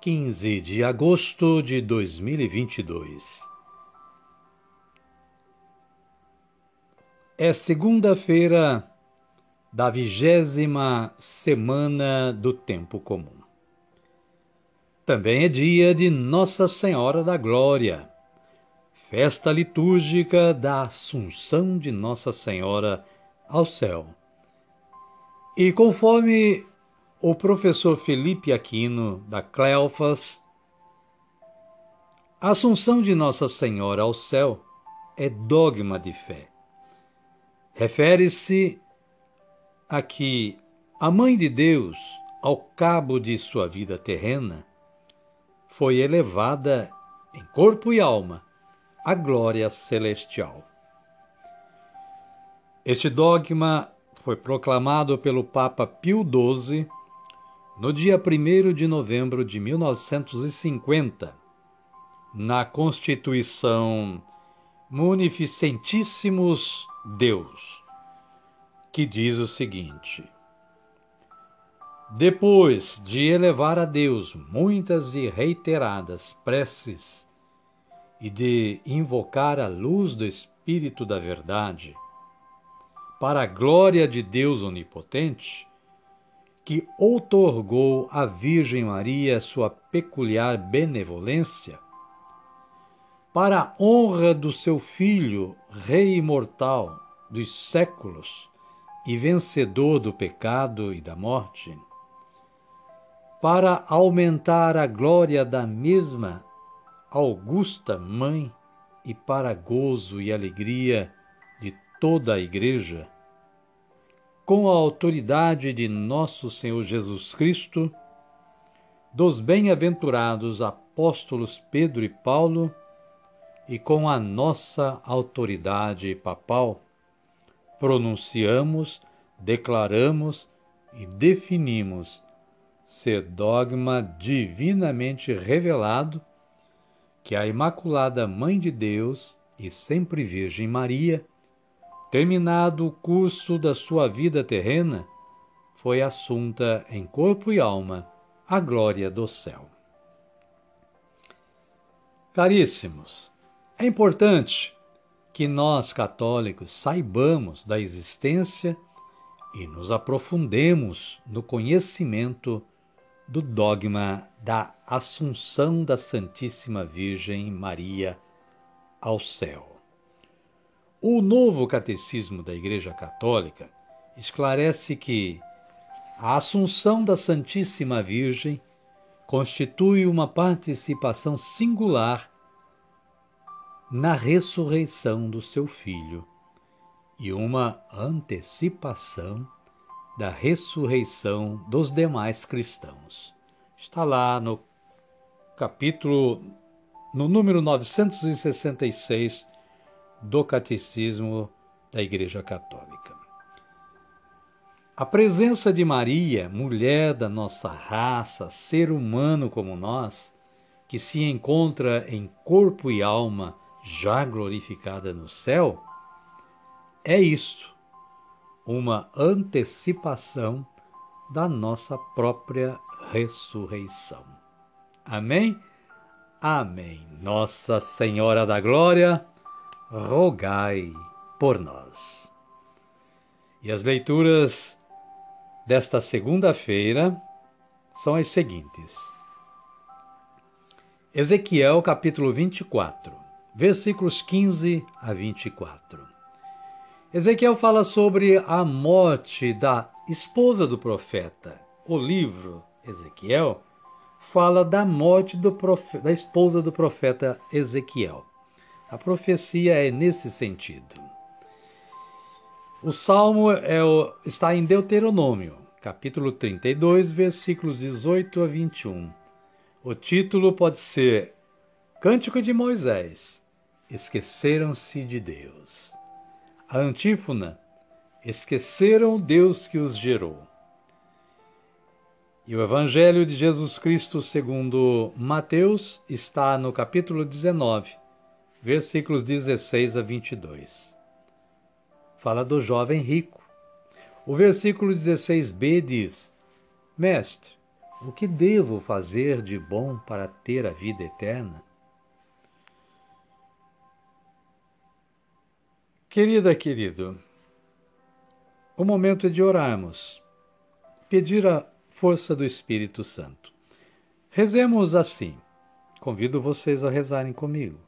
15 de agosto de 2022. É segunda-feira da vigésima semana do tempo comum. Também é dia de Nossa Senhora da Glória, festa litúrgica da Assunção de Nossa Senhora ao céu. E conforme o professor Felipe Aquino, da Cleofas, a Assunção de Nossa Senhora ao céu é dogma de fé. Refere-se a que a Mãe de Deus, ao cabo de sua vida terrena, foi elevada em corpo e alma à glória celestial. Este dogma foi proclamado pelo Papa Pio XII no dia 1 de novembro de 1950, na Constituição Munificentíssimos Deus, que diz o seguinte: Depois de elevar a Deus muitas e reiteradas preces e de invocar a luz do Espírito da Verdade, para a glória de Deus Onipotente, que outorgou à Virgem Maria sua peculiar benevolência, para a honra do seu Filho, Rei imortal dos séculos e vencedor do pecado e da morte, para aumentar a glória da mesma augusta Mãe e para gozo e alegria de toda a Igreja, com a autoridade de nosso Senhor Jesus Cristo, dos bem-aventurados apóstolos Pedro e Paulo, e com a nossa autoridade papal, pronunciamos, declaramos e definimos ser dogma divinamente revelado que a Imaculada Mãe de Deus e sempre Virgem Maria Terminado o curso da sua vida terrena, foi assunta em corpo e alma à glória do céu. Caríssimos, é importante que nós católicos saibamos da existência e nos aprofundemos no conhecimento do dogma da Assunção da Santíssima Virgem Maria ao céu. O novo catecismo da Igreja Católica esclarece que a Assunção da Santíssima Virgem constitui uma participação singular na ressurreição do seu Filho e uma antecipação da ressurreição dos demais cristãos. Está lá no capítulo, no número 966 do Catecismo da Igreja Católica. A presença de Maria, mulher da nossa raça, ser humano como nós, que se encontra em corpo e alma já glorificada no céu, é isto, uma antecipação da nossa própria ressurreição. Amém? Amém. Nossa Senhora da Glória, rogai por nós. E as leituras desta segunda-feira são as seguintes. Ezequiel capítulo 24, versículos 15 a 24. Ezequiel fala sobre a morte da esposa do profeta. O livro Ezequiel fala da morte profeta, da esposa do profeta Ezequiel. A profecia é nesse sentido. O salmo é o, está em Deuteronômio, capítulo 32, versículos 18 a 21. O título pode ser Cântico de Moisés. Esqueceram-se de Deus. A antífona: Esqueceram Deus que os gerou. E o Evangelho de Jesus Cristo segundo Mateus está no capítulo 19, versículos 16 a 22. Fala do jovem rico. O versículo 16b diz: Mestre, o que devo fazer de bom para ter a vida eterna? Querida, querido, o momento é de orarmos, pedir a força do Espírito Santo. Rezemos assim. Convido vocês a rezarem comigo.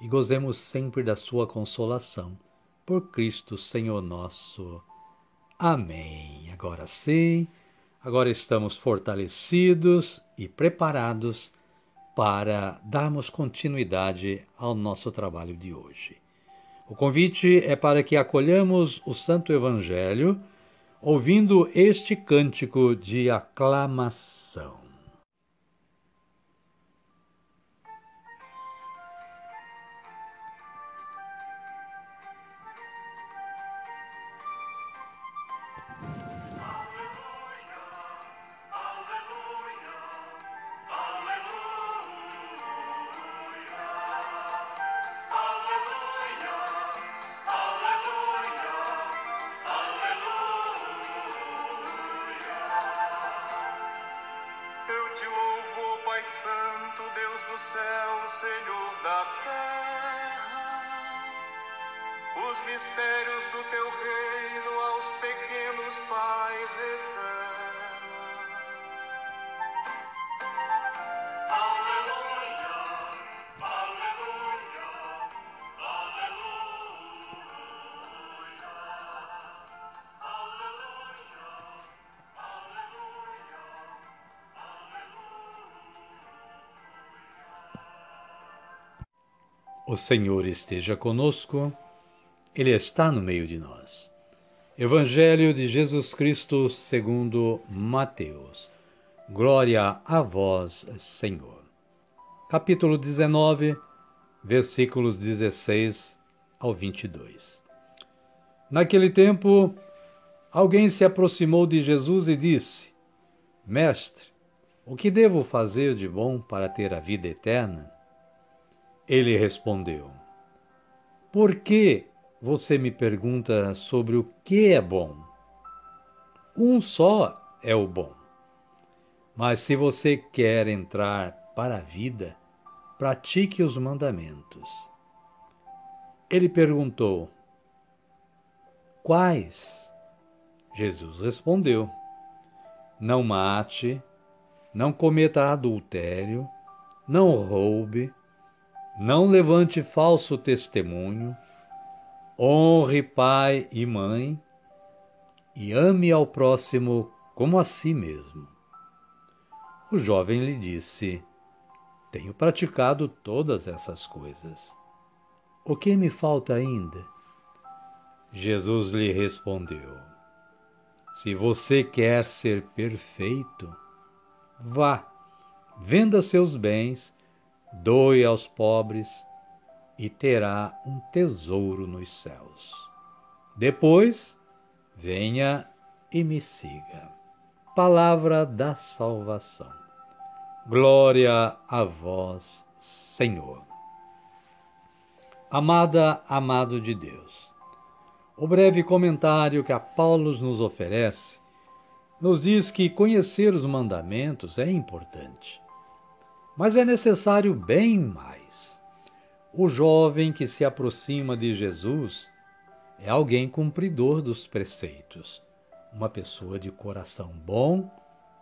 e gozemos sempre da sua consolação. Por Cristo Senhor nosso. Amém. Agora sim, agora estamos fortalecidos e preparados para darmos continuidade ao nosso trabalho de hoje. O convite é para que acolhamos o Santo Evangelho ouvindo este cântico de aclamação. Do teu reino aos pequenos, Pai, revelas. Aleluia, aleluia, aleluia, aleluia, aleluia. O Senhor esteja conosco. Ele está no meio de nós. Evangelho de Jesus Cristo segundo Mateus. Glória a vós, Senhor. Capítulo 19, versículos 16 ao 22. Naquele tempo, alguém se aproximou de Jesus e disse: Mestre, o que devo fazer de bom para ter a vida eterna? Ele respondeu: Por que você me pergunta sobre o que é bom. Um só é o bom. Mas se você quer entrar para a vida, pratique os mandamentos. Ele perguntou: Quais? Jesus respondeu: Não mate, não cometa adultério, não roube, não levante falso testemunho honre pai e mãe e ame ao próximo como a si mesmo. O jovem lhe disse: Tenho praticado todas essas coisas. O que me falta ainda? Jesus lhe respondeu: Se você quer ser perfeito, vá, venda seus bens, doe aos pobres e terá um tesouro nos céus. Depois, venha e me siga. Palavra da salvação. Glória a vós, Senhor. Amada, amado de Deus, o breve comentário que a Paulo nos oferece nos diz que conhecer os mandamentos é importante, mas é necessário bem mais. O jovem que se aproxima de Jesus é alguém cumpridor dos preceitos, uma pessoa de coração bom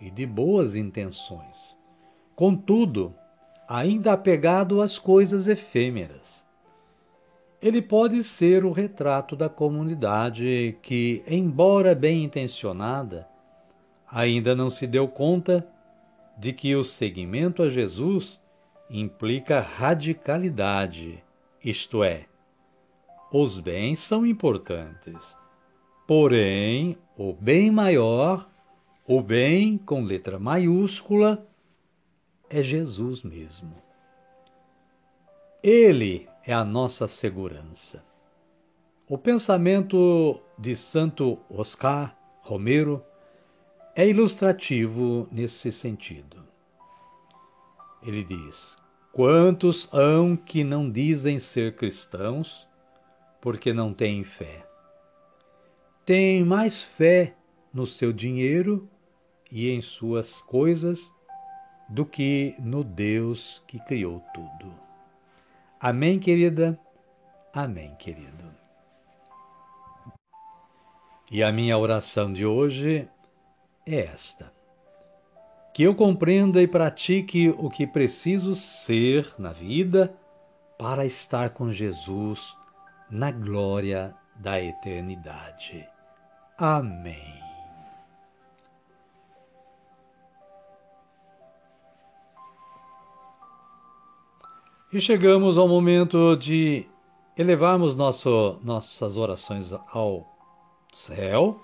e de boas intenções. Contudo, ainda apegado às coisas efêmeras. Ele pode ser o retrato da comunidade que, embora bem intencionada, ainda não se deu conta de que o seguimento a Jesus implica radicalidade, isto é, os bens são importantes, porém, o bem maior, o bem com letra maiúscula, é Jesus mesmo. Ele é a nossa segurança. O pensamento de Santo Oscar Romero é ilustrativo nesse sentido. Ele diz: Quantos hão que não dizem ser cristãos porque não têm fé? Têm mais fé no seu dinheiro e em suas coisas do que no Deus que criou tudo. Amém, querida? Amém, querido. E a minha oração de hoje é esta: que eu compreenda e pratique o que preciso ser na vida para estar com Jesus na glória da eternidade. Amém. E chegamos ao momento de elevarmos nosso, nossas orações ao céu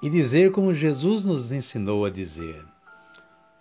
e dizer como Jesus nos ensinou a dizer: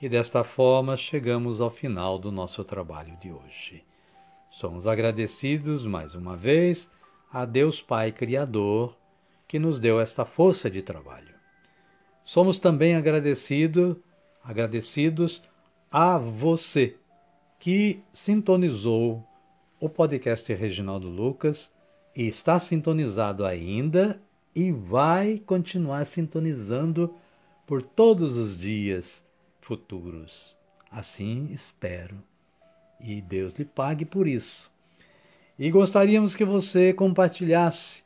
E desta forma chegamos ao final do nosso trabalho de hoje. Somos agradecidos mais uma vez a Deus Pai Criador que nos deu esta força de trabalho. Somos também agradecido, agradecidos a você que sintonizou o podcast Reginaldo Lucas e está sintonizado ainda e vai continuar sintonizando por todos os dias futuros. Assim espero. E Deus lhe pague por isso. E gostaríamos que você compartilhasse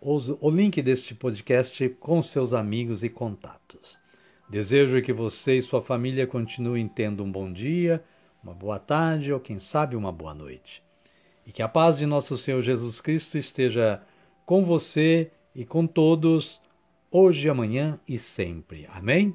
os, o link deste podcast com seus amigos e contatos. Desejo que você e sua família continuem tendo um bom dia uma boa tarde ou, quem sabe, uma boa noite. E que a paz de nosso Senhor Jesus Cristo esteja com você e com todos, hoje, amanhã e sempre. Amém?